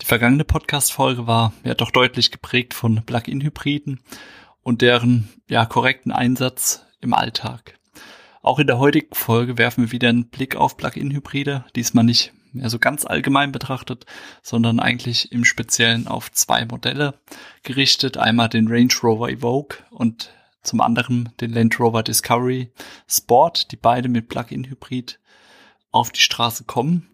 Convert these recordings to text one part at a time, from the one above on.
Die vergangene Podcast-Folge war ja doch deutlich geprägt von Plug-in-Hybriden und deren ja korrekten Einsatz im Alltag. Auch in der heutigen Folge werfen wir wieder einen Blick auf Plug-in-Hybride, diesmal nicht mehr so ganz allgemein betrachtet, sondern eigentlich im Speziellen auf zwei Modelle gerichtet. Einmal den Range Rover Evoque und zum anderen den Land Rover Discovery Sport, die beide mit Plug-in-Hybrid auf die Straße kommen.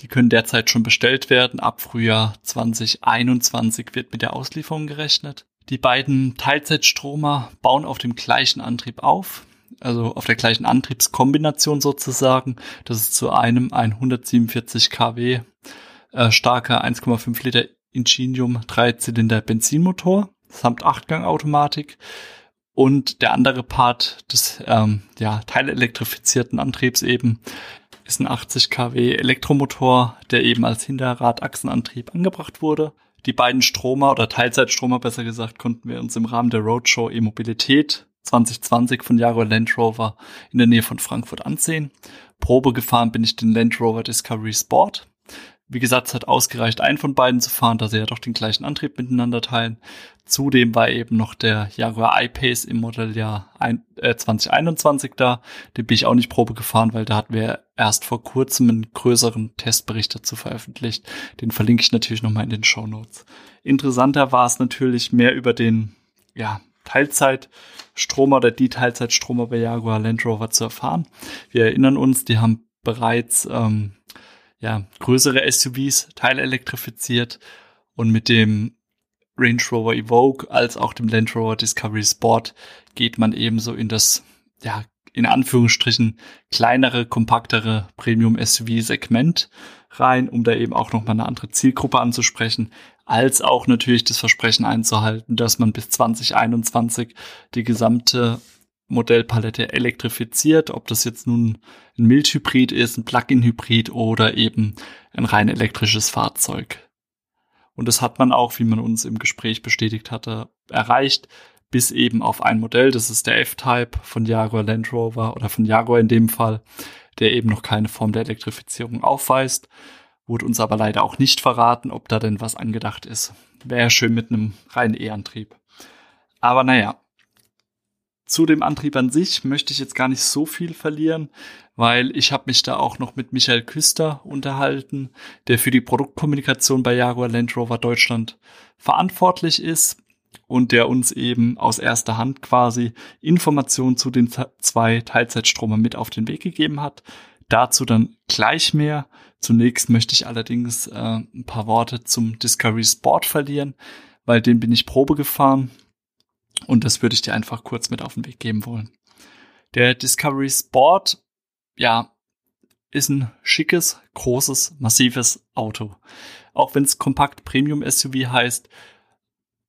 Die können derzeit schon bestellt werden. Ab Frühjahr 2021 wird mit der Auslieferung gerechnet. Die beiden Teilzeitstromer bauen auf dem gleichen Antrieb auf also auf der gleichen Antriebskombination sozusagen. Das ist zu einem ein 147 kW äh, starker 1,5 Liter Ingenium Dreizylinder Benzinmotor samt Achtgang-Automatik. Und der andere Part des ähm, ja, teilelektrifizierten Antriebs eben ist ein 80 kW Elektromotor, der eben als Hinterradachsenantrieb angebracht wurde. Die beiden Stromer oder Teilzeitstromer besser gesagt konnten wir uns im Rahmen der Roadshow E-Mobilität 2020 von Jaguar Land Rover in der Nähe von Frankfurt ansehen. Probe gefahren bin ich den Land Rover Discovery Sport. Wie gesagt, es hat ausgereicht, einen von beiden zu fahren, da sie ja doch den gleichen Antrieb miteinander teilen. Zudem war eben noch der Jaguar I-Pace im Modelljahr 2021 äh, da. Den bin ich auch nicht Probe gefahren, weil da hatten wir erst vor kurzem einen größeren Testbericht dazu veröffentlicht. Den verlinke ich natürlich nochmal in den Show Notes. Interessanter war es natürlich mehr über den, ja, Teilzeitstromer oder die Teilzeitstromer bei Jaguar Land Rover zu erfahren. Wir erinnern uns, die haben bereits ähm, ja, größere SUVs teilelektrifiziert und mit dem Range Rover Evoque als auch dem Land Rover Discovery Sport geht man ebenso in das, ja, in Anführungsstrichen kleinere, kompaktere Premium-SUV-Segment rein, um da eben auch nochmal eine andere Zielgruppe anzusprechen als auch natürlich das Versprechen einzuhalten, dass man bis 2021 die gesamte Modellpalette elektrifiziert, ob das jetzt nun ein Mildhybrid ist, ein Plug-in-Hybrid oder eben ein rein elektrisches Fahrzeug. Und das hat man auch, wie man uns im Gespräch bestätigt hatte, erreicht, bis eben auf ein Modell, das ist der F-Type von Jaguar Land Rover oder von Jaguar in dem Fall, der eben noch keine Form der Elektrifizierung aufweist. Wurde uns aber leider auch nicht verraten, ob da denn was angedacht ist. Wäre schön mit einem reinen E-Antrieb. Aber naja, zu dem Antrieb an sich möchte ich jetzt gar nicht so viel verlieren, weil ich habe mich da auch noch mit Michael Küster unterhalten, der für die Produktkommunikation bei Jaguar Land Rover Deutschland verantwortlich ist und der uns eben aus erster Hand quasi Informationen zu den zwei Teilzeitstromern mit auf den Weg gegeben hat. Dazu dann gleich mehr. Zunächst möchte ich allerdings äh, ein paar Worte zum Discovery Sport verlieren, weil den bin ich Probe gefahren und das würde ich dir einfach kurz mit auf den Weg geben wollen. Der Discovery Sport, ja, ist ein schickes, großes, massives Auto. Auch wenn es kompakt Premium SUV heißt,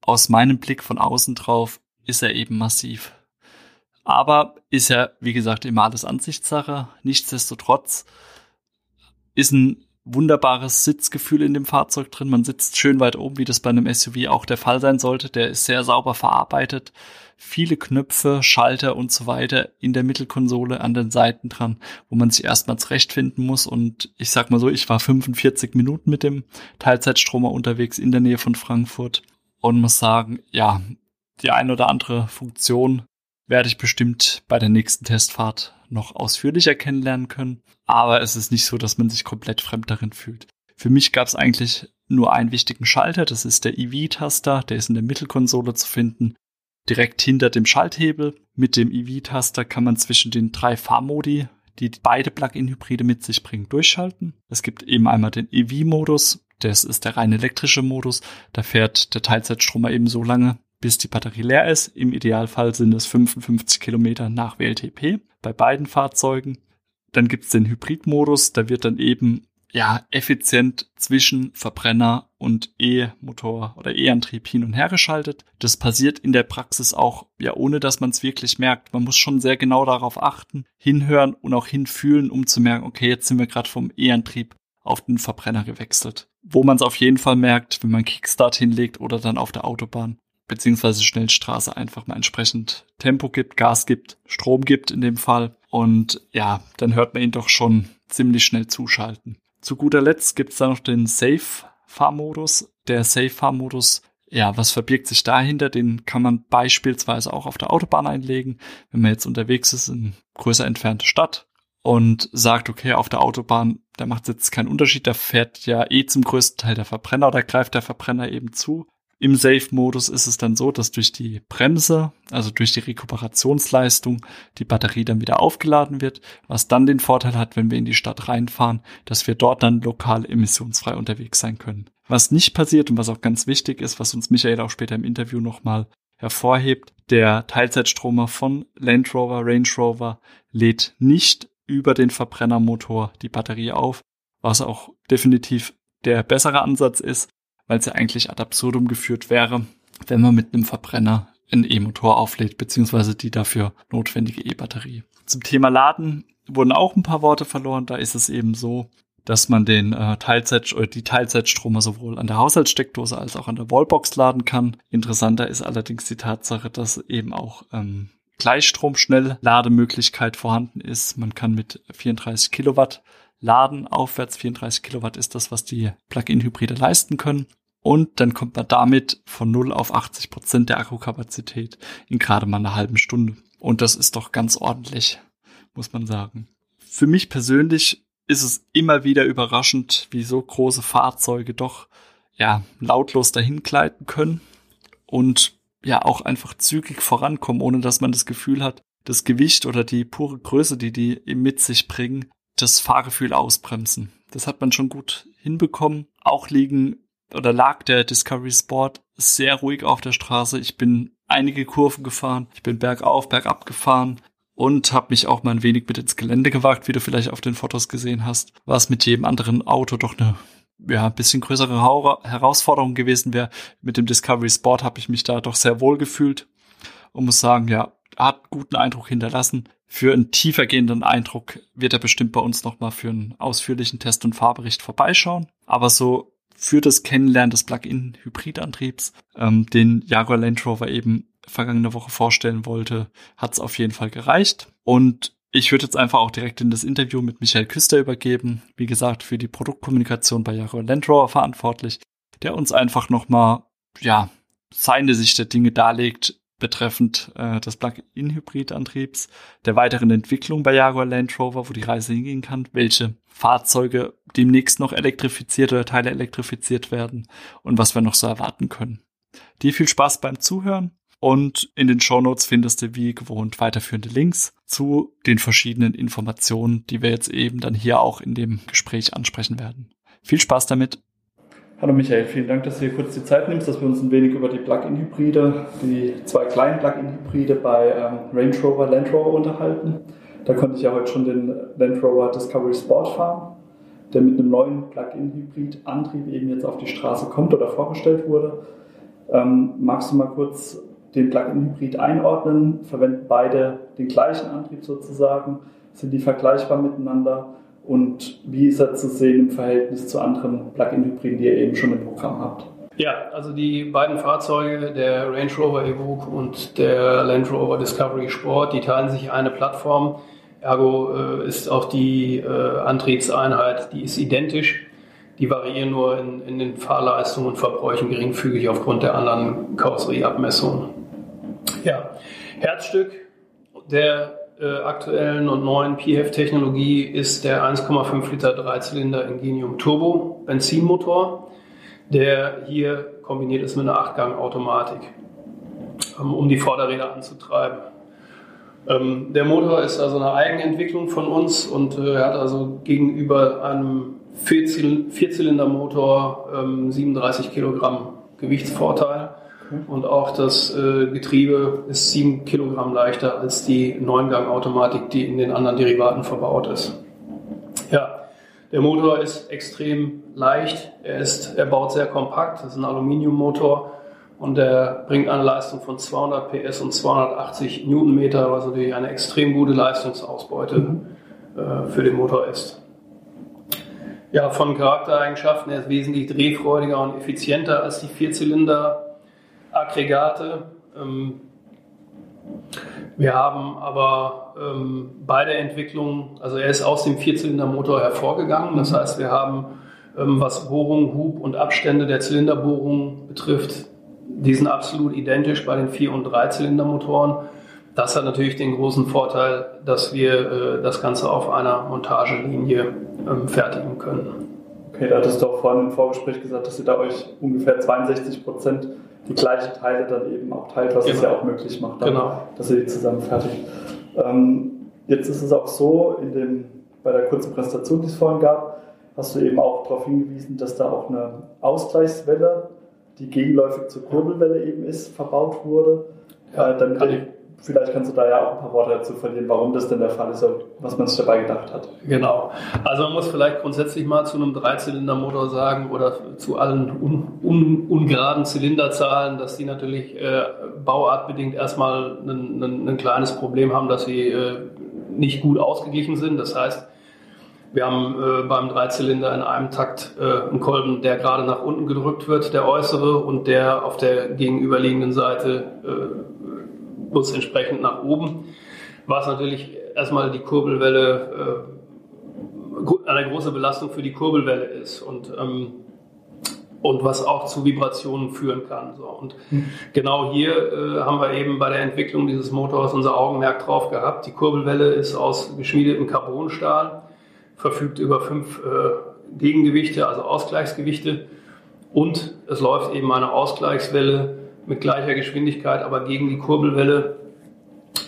aus meinem Blick von außen drauf ist er eben massiv. Aber ist ja, wie gesagt, immer alles Ansichtssache. Nichtsdestotrotz ist ein wunderbares Sitzgefühl in dem Fahrzeug drin. Man sitzt schön weit oben, wie das bei einem SUV auch der Fall sein sollte. Der ist sehr sauber verarbeitet. Viele Knöpfe, Schalter und so weiter in der Mittelkonsole an den Seiten dran, wo man sich erstmal zurechtfinden muss. Und ich sag mal so, ich war 45 Minuten mit dem Teilzeitstromer unterwegs in der Nähe von Frankfurt und muss sagen, ja, die ein oder andere Funktion werde ich bestimmt bei der nächsten Testfahrt noch ausführlicher kennenlernen können. Aber es ist nicht so, dass man sich komplett fremd darin fühlt. Für mich gab es eigentlich nur einen wichtigen Schalter, das ist der EV-Taster, der ist in der Mittelkonsole zu finden, direkt hinter dem Schalthebel. Mit dem EV-Taster kann man zwischen den drei Fahrmodi, die beide Plug-in-Hybride mit sich bringen, durchschalten. Es gibt eben einmal den EV-Modus, das ist der rein elektrische Modus, da fährt der Teilzeitstromer eben so lange, bis die Batterie leer ist. Im Idealfall sind es 55 Kilometer nach WLTP bei beiden Fahrzeugen. Dann gibt es den Hybridmodus, da wird dann eben ja, effizient zwischen Verbrenner und E-Motor oder E-Antrieb hin und her geschaltet. Das passiert in der Praxis auch, ja, ohne dass man es wirklich merkt. Man muss schon sehr genau darauf achten, hinhören und auch hinfühlen, um zu merken, okay, jetzt sind wir gerade vom E-Antrieb auf den Verbrenner gewechselt. Wo man es auf jeden Fall merkt, wenn man Kickstart hinlegt oder dann auf der Autobahn beziehungsweise Schnellstraße einfach mal entsprechend Tempo gibt, Gas gibt, Strom gibt in dem Fall. Und ja, dann hört man ihn doch schon ziemlich schnell zuschalten. Zu guter Letzt gibt's da noch den Safe-Fahrmodus. Der Safe-Fahrmodus, ja, was verbirgt sich dahinter? Den kann man beispielsweise auch auf der Autobahn einlegen, wenn man jetzt unterwegs ist in größer entfernte Stadt und sagt, okay, auf der Autobahn, da macht es jetzt keinen Unterschied, da fährt ja eh zum größten Teil der Verbrenner oder greift der Verbrenner eben zu. Im Safe-Modus ist es dann so, dass durch die Bremse, also durch die Rekuperationsleistung, die Batterie dann wieder aufgeladen wird, was dann den Vorteil hat, wenn wir in die Stadt reinfahren, dass wir dort dann lokal emissionsfrei unterwegs sein können. Was nicht passiert und was auch ganz wichtig ist, was uns Michael auch später im Interview nochmal hervorhebt, der Teilzeitstromer von Land Rover, Range Rover lädt nicht über den Verbrennermotor die Batterie auf, was auch definitiv der bessere Ansatz ist, weil es ja eigentlich ad absurdum geführt wäre, wenn man mit einem Verbrenner einen E-Motor auflädt, beziehungsweise die dafür notwendige E-Batterie. Zum Thema Laden wurden auch ein paar Worte verloren. Da ist es eben so, dass man den äh, Teilzeit oder die Teilzeitstromer sowohl an der Haushaltssteckdose als auch an der Wallbox laden kann. Interessanter ist allerdings die Tatsache, dass eben auch ähm, Gleichstrom-Schnelllademöglichkeit vorhanden ist. Man kann mit 34 Kilowatt laden. Aufwärts 34 Kilowatt ist das, was die Plug-in-Hybride leisten können. Und dann kommt man damit von 0 auf 80 Prozent der Akkukapazität in gerade mal einer halben Stunde. Und das ist doch ganz ordentlich, muss man sagen. Für mich persönlich ist es immer wieder überraschend, wie so große Fahrzeuge doch ja lautlos dahin gleiten können und ja auch einfach zügig vorankommen, ohne dass man das Gefühl hat, das Gewicht oder die pure Größe, die die mit sich bringen, das Fahrgefühl ausbremsen. Das hat man schon gut hinbekommen. Auch liegen oder lag der Discovery Sport sehr ruhig auf der Straße. Ich bin einige Kurven gefahren, ich bin bergauf, bergab gefahren und habe mich auch mal ein wenig mit ins Gelände gewagt, wie du vielleicht auf den Fotos gesehen hast, was mit jedem anderen Auto doch eine ja, ein bisschen größere Herausforderung gewesen wäre. Mit dem Discovery Sport habe ich mich da doch sehr wohl gefühlt und muss sagen, ja, hat guten Eindruck hinterlassen. Für einen tiefergehenden Eindruck wird er bestimmt bei uns nochmal für einen ausführlichen Test- und Fahrbericht vorbeischauen. Aber so für das Kennenlernen des Plug-in-Hybridantriebs, ähm, den Jaguar Land Rover eben vergangene Woche vorstellen wollte, hat es auf jeden Fall gereicht. Und ich würde jetzt einfach auch direkt in das Interview mit Michael Küster übergeben. Wie gesagt, für die Produktkommunikation bei Jaguar Land Rover verantwortlich, der uns einfach nochmal, ja, seine Sicht der Dinge darlegt, betreffend äh, des Plug-in-Hybrid-Antriebs, der weiteren Entwicklung bei Jaguar Land Rover, wo die Reise hingehen kann, welche Fahrzeuge demnächst noch elektrifiziert oder Teile elektrifiziert werden und was wir noch so erwarten können. Dir viel Spaß beim Zuhören und in den Shownotes findest du wie gewohnt weiterführende Links zu den verschiedenen Informationen, die wir jetzt eben dann hier auch in dem Gespräch ansprechen werden. Viel Spaß damit! Hallo Michael, vielen Dank, dass du hier kurz die Zeit nimmst, dass wir uns ein wenig über die Plug-in-Hybride, die zwei kleinen Plug-in-Hybride bei ähm, Range Rover, Land Rover unterhalten. Da konnte ich ja heute schon den Land Rover Discovery Sport fahren, der mit einem neuen Plug-in-Hybrid-Antrieb eben jetzt auf die Straße kommt oder vorgestellt wurde. Ähm, magst du mal kurz den Plug-in-Hybrid einordnen? Verwenden beide den gleichen Antrieb sozusagen? Sind die vergleichbar miteinander? und wie ist er zu sehen im Verhältnis zu anderen Plug-in-Hybriden, die ihr eben schon im Programm habt? Ja, also die beiden Fahrzeuge, der Range Rover Evoque und der Land Rover Discovery Sport, die teilen sich eine Plattform. Ergo äh, ist auch die äh, Antriebseinheit, die ist identisch. Die variieren nur in, in, den Fahrleistungen und Verbräuchen geringfügig aufgrund der anderen Karosserieabmessungen. Ja, Herzstück der äh, aktuellen und neuen PHEV-Technologie ist der 1,5 Liter Dreizylinder Ingenium Turbo Benzinmotor, der hier kombiniert ist mit einer 8-Gang-Automatik, ähm, um die Vorderräder anzutreiben. Ähm, der Motor ist also eine Eigenentwicklung von uns und äh, hat also gegenüber einem Vierzylindermotor 37 ähm, Kilogramm Gewichtsvorteil. Und auch das äh, Getriebe ist 7 Kilogramm leichter als die Neungang-Automatik, die in den anderen Derivaten verbaut ist. Ja, Der Motor ist extrem leicht, er, ist, er baut sehr kompakt, das ist ein Aluminiummotor und er bringt eine Leistung von 200 PS und 280 Newtonmeter, was natürlich eine extrem gute Leistungsausbeute mhm. äh, für den Motor ist. Ja, von Charaktereigenschaften, er ist wesentlich drehfreudiger und effizienter als die Vierzylinder-Aggregate. Ähm, wir haben aber ähm, bei der Entwicklung, also er ist aus dem Vierzylindermotor hervorgegangen. Das heißt, wir haben, ähm, was Bohrung, Hub und Abstände der Zylinderbohrungen betrifft, die sind absolut identisch bei den Vier- und Dreizylindermotoren. Das hat natürlich den großen Vorteil, dass wir äh, das Ganze auf einer Montagelinie ähm, fertigen können. Okay, da hattest du auch vorhin im Vorgespräch gesagt, dass ihr da euch ungefähr 62 Prozent die gleichen Teile dann eben auch teilt, was genau. es ja auch möglich macht, dann, genau. dass ihr die zusammen fertigt. Ähm, jetzt ist es auch so, in dem, bei der kurzen Präsentation, die es vorhin gab, hast du eben auch darauf hingewiesen, dass da auch eine Ausgleichswelle, die gegenläufig zur Kurbelwelle eben ist, verbaut wurde. Ja, äh, dann kann ich Vielleicht kannst du da ja auch ein paar Worte dazu verlieren, warum das denn der Fall ist und was man sich dabei gedacht hat. Genau. Also man muss vielleicht grundsätzlich mal zu einem Dreizylindermotor sagen oder zu allen un, un, ungeraden Zylinderzahlen, dass die natürlich äh, bauartbedingt erstmal ein, ein, ein, kleines Problem haben, dass sie äh, nicht gut ausgeglichen sind. Das heißt, wir haben äh, beim Dreizylinder in einem Takt äh, einen Kolben, der gerade nach unten gedrückt wird, der äußere, und der auf der gegenüberliegenden Seite äh, plus entsprechend nach oben, was natürlich erstmal die Kurbelwelle äh, eine große Belastung für die Kurbelwelle ist und, ähm, und was auch zu Vibrationen führen kann. So. Und mhm. genau hier äh, haben wir eben bei der Entwicklung dieses Motors unser Augenmerk drauf gehabt. Die Kurbelwelle ist aus geschmiedetem Carbonstahl, verfügt über fünf äh, Gegengewichte, also Ausgleichsgewichte und es läuft eben eine Ausgleichswelle mit gleicher Geschwindigkeit, aber gegen die Kurbelwelle,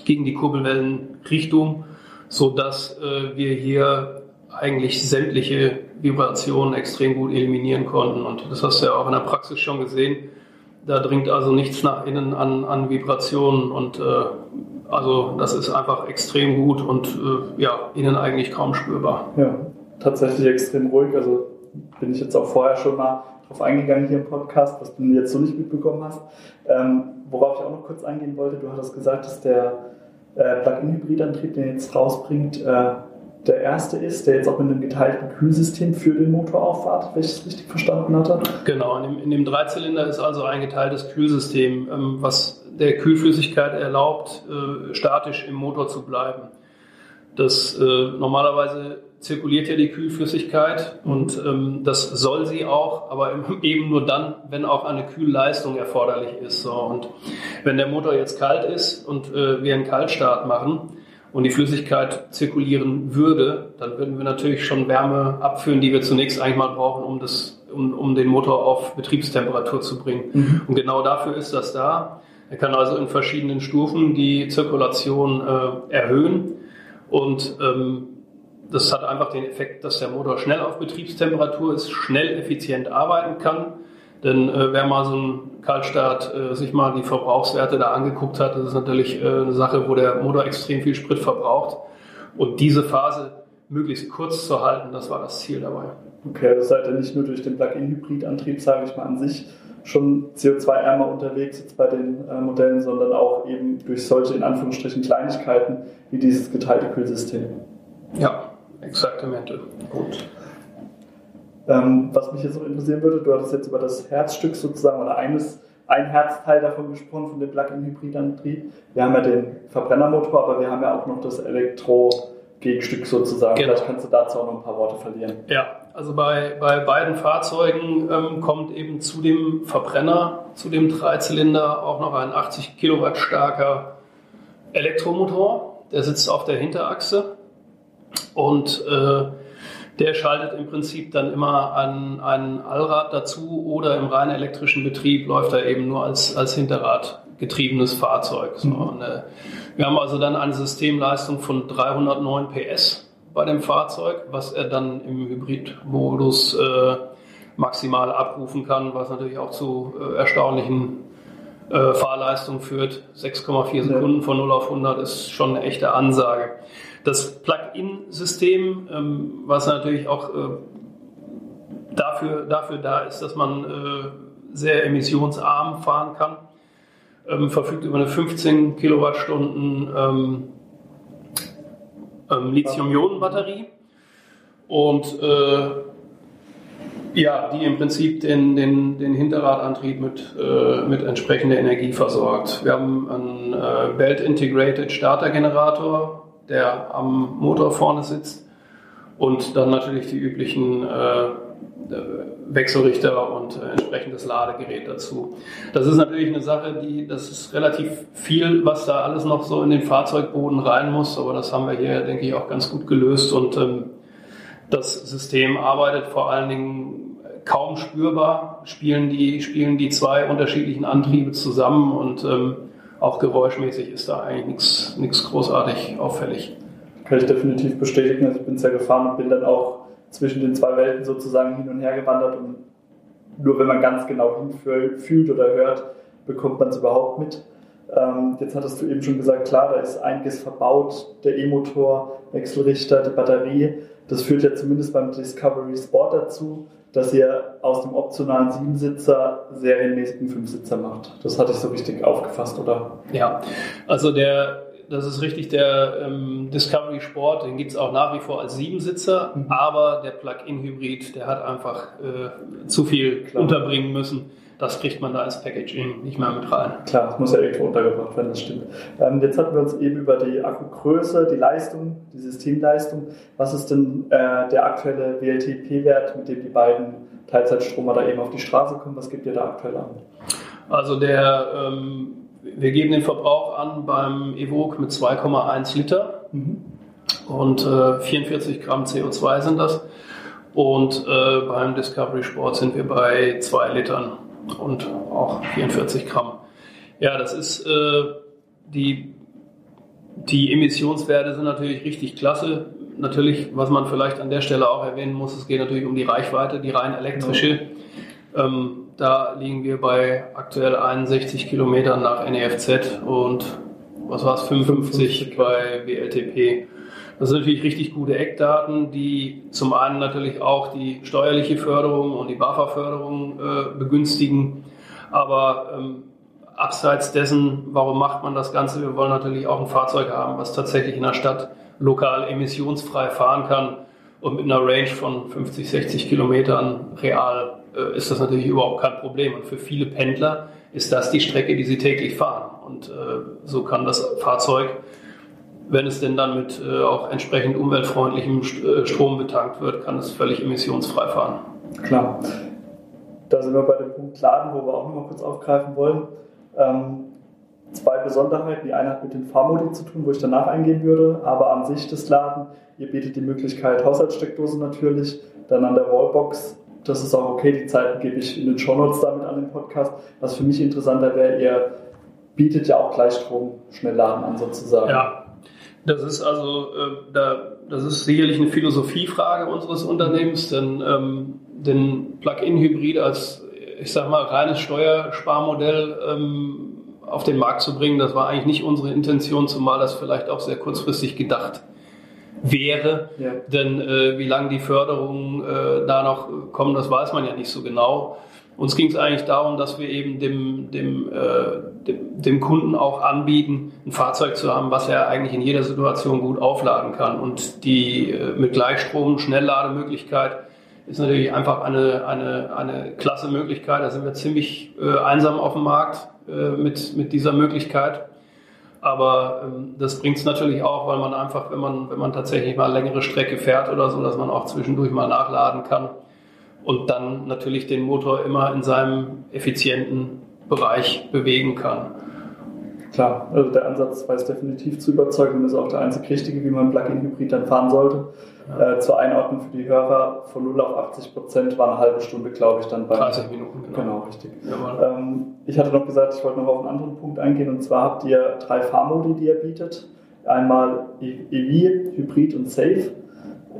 gegen die Kurbelwellenrichtung, so dass äh, wir hier eigentlich sämtliche Vibrationen extrem gut eliminieren konnten. Und das hast du ja auch in der Praxis schon gesehen. Da dringt also nichts nach innen an, an Vibrationen und äh, also das ist einfach extrem gut und äh, ja, innen eigentlich kaum spürbar. Ja, tatsächlich extrem ruhig. Also bin ich jetzt auch vorher schon mal drauf eingegangen hier im Podcast, was du jetzt so nicht mitbekommen hast. Ähm, worauf ich auch noch kurz eingehen wollte, du hattest gesagt, dass der äh, Plug-in-Hybridantrieb, den jetzt rausbringt, äh, der erste ist, der jetzt auch mit einem geteilten Kühlsystem für den Motor auffahrt, wenn ich es richtig verstanden hatte. Genau, in dem, in dem Dreizylinder ist also ein geteiltes Kühlsystem, ähm, was der Kühlflüssigkeit erlaubt, äh, statisch im Motor zu bleiben. Das äh, normalerweise zirkuliert ja die Kühlflüssigkeit und ähm, das soll sie auch, aber eben nur dann, wenn auch eine Kühlleistung erforderlich ist. So. Und wenn der Motor jetzt kalt ist und äh, wir einen Kaltstart machen und die Flüssigkeit zirkulieren würde, dann würden wir natürlich schon Wärme abführen, die wir zunächst eigentlich mal brauchen, um, das, um, um den Motor auf Betriebstemperatur zu bringen. Mhm. Und genau dafür ist das da. Er kann also in verschiedenen Stufen die Zirkulation äh, erhöhen und ähm, das hat einfach den Effekt, dass der Motor schnell auf Betriebstemperatur ist, schnell effizient arbeiten kann. Denn äh, wer mal so einen Kaltstart äh, sich mal die Verbrauchswerte da angeguckt hat, das ist natürlich äh, eine Sache, wo der Motor extrem viel Sprit verbraucht. Und diese Phase möglichst kurz zu halten, das war das Ziel dabei. Okay, also seid ihr nicht nur durch den Plug-in-Hybrid-Antrieb, sage ich mal, an sich schon CO2-ärmer unterwegs jetzt bei den äh, Modellen, sondern auch eben durch solche in Anführungsstrichen Kleinigkeiten wie dieses geteilte Kühlsystem. Ja, Exaktamente. Gut. Ähm, was mich jetzt noch interessieren würde, du hattest jetzt über das Herzstück sozusagen oder eines, ein Herzteil davon gesprochen, von dem Plug-in-Hybridantrieb. Wir haben ja den Verbrennermotor, aber wir haben ja auch noch das Elektro-Gegenstück sozusagen. Genau. Vielleicht kannst du dazu auch noch ein paar Worte verlieren. Ja, also bei, bei beiden Fahrzeugen ähm, kommt eben zu dem Verbrenner, zu dem Dreizylinder auch noch ein 80 Kilowatt starker Elektromotor. Der sitzt auf der Hinterachse und äh, der schaltet im Prinzip dann immer an ein Allrad dazu oder im rein elektrischen Betrieb läuft er eben nur als, als Hinterrad getriebenes Fahrzeug. So, mhm. und, äh, wir haben also dann eine Systemleistung von 309 PS bei dem Fahrzeug, was er dann im Hybridmodus äh, maximal abrufen kann, was natürlich auch zu äh, erstaunlichen äh, Fahrleistungen führt. 6,4 Sekunden von 0 auf 100 ist schon eine echte Ansage. Das Plug-in-System, ähm, was natürlich auch äh, dafür, dafür da ist, dass man äh, sehr emissionsarm fahren kann, ähm, verfügt über eine 15 Kilowattstunden ähm, ähm, Lithium-Ionen-Batterie und äh, ja, die im Prinzip den, den, den Hinterradantrieb mit, äh, mit entsprechender Energie versorgt. Wir haben einen äh, Belt Integrated Starter Generator, der am Motor vorne sitzt und dann natürlich die üblichen äh, Wechselrichter und äh, entsprechendes Ladegerät dazu. Das ist natürlich eine Sache, die, das ist relativ viel, was da alles noch so in den Fahrzeugboden rein muss, aber das haben wir hier, denke ich, auch ganz gut gelöst und ähm, das System arbeitet vor allen Dingen kaum spürbar, spielen die, spielen die zwei unterschiedlichen Antriebe zusammen und ähm, auch geräuschmäßig ist da eigentlich nichts, nichts großartig auffällig. Kann ich definitiv bestätigen. Also ich bin sehr gefahren und bin dann auch zwischen den zwei Welten sozusagen hin und her gewandert und nur wenn man ganz genau hinfühlt oder hört, bekommt man es überhaupt mit. Ähm, jetzt hattest du eben schon gesagt, klar, da ist einiges verbaut, der E-Motor, Wechselrichter, die Batterie. Das führt ja zumindest beim Discovery Sport dazu, dass ihr aus dem optionalen Siebensitzer serienmäßigen Fünfsitzer macht. Das hatte ich so richtig aufgefasst, oder? Ja, also der, das ist richtig, der ähm, Discovery Sport, den gibt es auch nach wie vor als Siebensitzer, mhm. aber der Plug-in-Hybrid, der hat einfach äh, zu viel Klar. unterbringen müssen das kriegt man da ins Packaging nicht mehr mit rein. Klar, das muss ja irgendwo untergebracht werden, das stimmt. Ähm, jetzt hatten wir uns eben über die Akkugröße, die Leistung, die Systemleistung. Was ist denn äh, der aktuelle WLTP-Wert, mit dem die beiden Teilzeitstromer da eben auf die Straße kommen? Was gibt ihr da aktuell an? Also der, ähm, wir geben den Verbrauch an beim Evoque mit 2,1 Liter mhm. und äh, 44 Gramm CO2 sind das. Und äh, beim Discovery Sport sind wir bei 2 Litern und auch 44 Gramm. Ja, das ist äh, die, die Emissionswerte sind natürlich richtig klasse. Natürlich, was man vielleicht an der Stelle auch erwähnen muss, es geht natürlich um die Reichweite, die rein elektrische. Ähm, da liegen wir bei aktuell 61 Kilometern nach NEFZ und was war es, 55 bei WLTP. Das sind natürlich richtig gute Eckdaten, die zum einen natürlich auch die steuerliche Förderung und die BAFA-Förderung äh, begünstigen. Aber ähm, abseits dessen, warum macht man das Ganze? Wir wollen natürlich auch ein Fahrzeug haben, was tatsächlich in der Stadt lokal emissionsfrei fahren kann. Und mit einer Range von 50, 60 Kilometern real äh, ist das natürlich überhaupt kein Problem. Und für viele Pendler ist das die Strecke, die sie täglich fahren. Und äh, so kann das Fahrzeug wenn es denn dann mit äh, auch entsprechend umweltfreundlichem äh, Strom betankt wird, kann es völlig emissionsfrei fahren. Klar. Da sind wir bei dem Punkt Laden, wo wir auch noch mal kurz aufgreifen wollen. Ähm, zwei Besonderheiten. Die eine hat mit den Fahrmodi zu tun, wo ich danach eingehen würde, aber an sich das Laden. Ihr bietet die Möglichkeit Haushaltssteckdose natürlich, dann an der Wallbox. Das ist auch okay, die Zeiten gebe ich in den Shownotes damit an den Podcast. Was für mich interessanter wäre, ihr bietet ja auch Gleichstrom Schnellladen an sozusagen. Ja, das ist also, äh, da, das ist sicherlich eine Philosophiefrage unseres Unternehmens, denn ähm, den Plug-in-Hybrid als, ich sag mal, reines Steuersparmodell ähm, auf den Markt zu bringen, das war eigentlich nicht unsere Intention, zumal das vielleicht auch sehr kurzfristig gedacht wäre. Ja. Denn äh, wie lange die Förderungen äh, da noch kommen, das weiß man ja nicht so genau. Uns ging es eigentlich darum, dass wir eben dem, dem, äh, dem, dem, Kunden auch anbieten, ein Fahrzeug zu haben, was er eigentlich in jeder Situation gut aufladen kann. Und die äh, mit Gleichstrom Schnelllademöglichkeit ist natürlich einfach eine, eine, eine klasse Möglichkeit. Da sind wir ziemlich äh, einsam auf dem Markt äh, mit, mit dieser Möglichkeit. Aber ähm, das bringt es natürlich auch, weil man einfach, wenn man, wenn man tatsächlich mal längere Strecke fährt oder so, dass man auch zwischendurch mal nachladen kann und dann natürlich den Motor immer in seinem effizienten Bereich bewegen kann. Klar, also der Ansatz weiß definitiv zu überzeugen und ist auch der einzig richtige, wie man Plug-in-Hybrid dann fahren sollte. Ja. Äh, zur Einordnung für die Hörer, von 0 auf 80 Prozent war eine halbe Stunde, glaube ich, dann bei 30 Minuten. Genau, genau richtig. Ähm, ich hatte noch gesagt, ich wollte noch auf einen anderen Punkt eingehen und zwar habt ihr drei Fahrmodi, die ihr bietet. Einmal EV, Hybrid und Safe.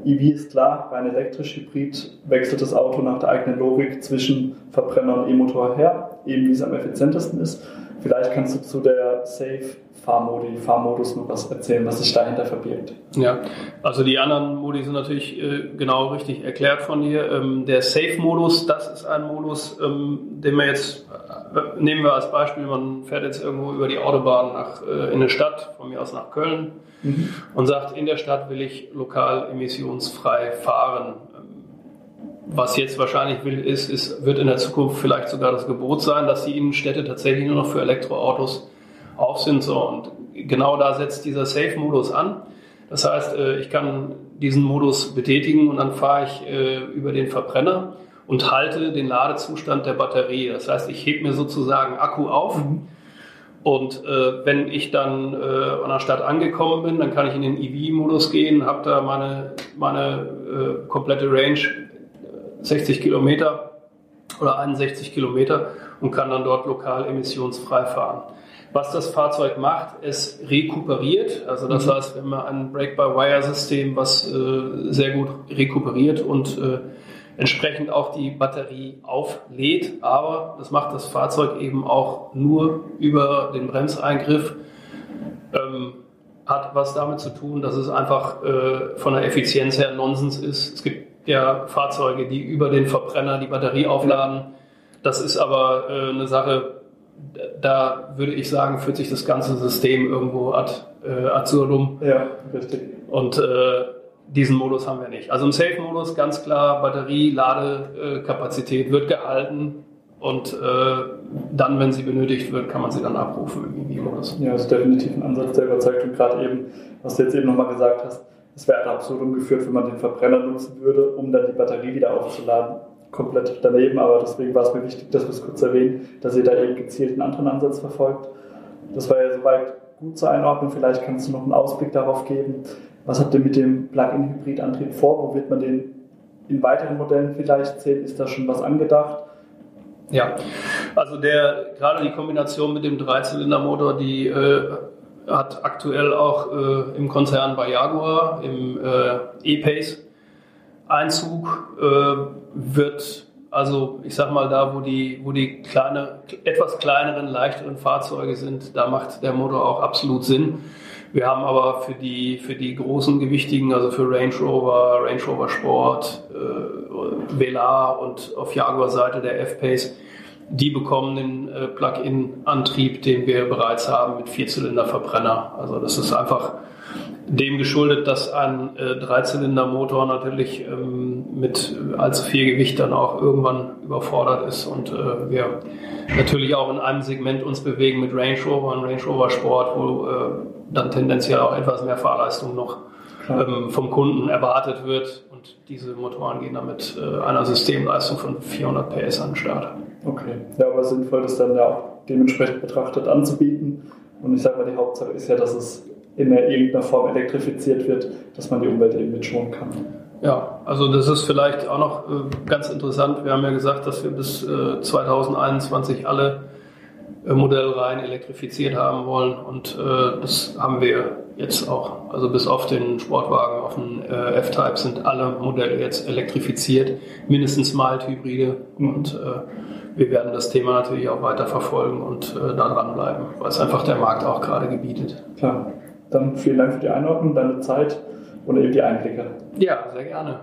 EV ist klar, rein elektrisch, Hybrid wechselt das Auto nach der eigenen Logik zwischen Verbrenner und E-Motor her, eben wie es am effizientesten ist. Vielleicht kannst du zu der Safe Fahrmodi, Fahrmodus noch was erzählen, was sich dahinter verbirgt. Ja, also die anderen Modi sind natürlich äh, genau richtig erklärt von dir. Ähm, der Safe-Modus, das ist ein Modus, ähm, den wir jetzt, äh, nehmen wir als Beispiel, man fährt jetzt irgendwo über die Autobahn nach, äh, in eine Stadt, von mir aus nach Köln, mhm. und sagt, in der Stadt will ich lokal emissionsfrei fahren. Was jetzt wahrscheinlich will, ist, ist, wird in der Zukunft vielleicht sogar das Gebot sein, dass die Innenstädte tatsächlich nur noch für Elektroautos auf sind. So. Und genau da setzt dieser Safe-Modus an. Das heißt, äh, ich kann diesen Modus betätigen und dann fahre ich äh, über den Verbrenner und halte den Ladezustand der Batterie. Das heißt, ich hebe mir sozusagen Akku auf. Mhm. Und äh, wenn ich dann äh, an der Stadt angekommen bin, dann kann ich in den EV-Modus gehen, habe da meine, meine äh, komplette Range 60 Kilometer oder 61 Kilometer und kann dann dort lokal emissionsfrei fahren. Was das Fahrzeug macht, es rekuperiert. Also das mhm. heißt, wenn man ein Brake-by-Wire-System, was äh, sehr gut rekuperiert und äh, entsprechend auch die Batterie auflädt. Aber das macht das Fahrzeug eben auch nur über den Bremseingriff. Ähm, hat was damit zu tun, dass es einfach äh, von der Effizienz her Nonsens ist. Es gibt der Fahrzeuge, die über den Verbrenner die Batterie aufladen. Das ist aber äh, eine Sache, da würde ich sagen, führt sich das ganze System irgendwo ad äh, absurdum. Ja, richtig. Und äh, diesen Modus haben wir nicht. Also im Safe-Modus ganz klar, Batterie, Ladekapazität wird gehalten und äh, dann, wenn sie benötigt wird, kann man sie dann abrufen im EV-Modus. Ja, das ist definitiv ein Ansatz, der überzeugt. Und gerade eben, was du jetzt eben nochmal gesagt hast, es wäre absurd umgeführt, wenn man den Verbrenner nutzen würde, um dann die Batterie wieder aufzuladen. Komplett daneben, aber deswegen war es mir wichtig, dass wir es kurz erwähnen, dass ihr da eben gezielt einen anderen Ansatz verfolgt. Das war ja soweit gut zur Einordnung. Vielleicht kannst du noch einen Ausblick darauf geben. Was habt ihr mit dem Plug-in-Hybrid-Antrieb vor? Wo wird man den in weiteren Modellen vielleicht sehen? Ist da schon was angedacht? Ja, also der, gerade die Kombination mit dem Dreizylindermotor, die äh, hat aktuell auch äh, im Konzern bei Jaguar im äh, E-Pace Einzug, äh, wird also ich sag mal da, wo die, wo die kleine, etwas kleineren, leichteren Fahrzeuge sind, da macht der Motor auch absolut Sinn. Wir haben aber für die, für die großen gewichtigen, also für Range Rover, Range Rover Sport, äh, Velar und auf Jaguar-Seite der F-Pace, die bekommen den äh, Plug-in-Antrieb, den wir bereits haben mit Vierzylinder-Verbrenner. Also das ist einfach dem geschuldet, dass ein äh, Dreizylindermotor natürlich ähm, mit allzu viel Gewicht dann auch irgendwann überfordert ist und äh, wir natürlich auch in einem Segment uns bewegen mit Range Rover und Range Rover Sport, wo äh, dann tendenziell auch etwas mehr Fahrleistung noch ähm, vom Kunden erwartet wird und diese Motoren gehen dann mit äh, einer Systemleistung von 400 PS an den Start. Okay, ja, aber sinnvoll, das dann ja auch dementsprechend betrachtet anzubieten. Und ich sage mal, die Hauptsache ist ja, dass es in irgendeiner Form elektrifiziert wird, dass man die Umwelt eben mit schonen kann. Ja, also das ist vielleicht auch noch äh, ganz interessant. Wir haben ja gesagt, dass wir bis äh, 2021 alle äh, Modellreihen elektrifiziert haben wollen und äh, das haben wir jetzt auch. Also bis auf den Sportwagen, auf den äh, F-Type sind alle Modelle jetzt elektrifiziert, mindestens Mild-Hybride mhm. und äh, wir werden das Thema natürlich auch weiter verfolgen und äh, da dranbleiben, weil es einfach der Markt auch gerade gebietet. Klar. Dann vielen Dank für die Einordnung, deine Zeit und eben die Einblicke. Ja, sehr gerne.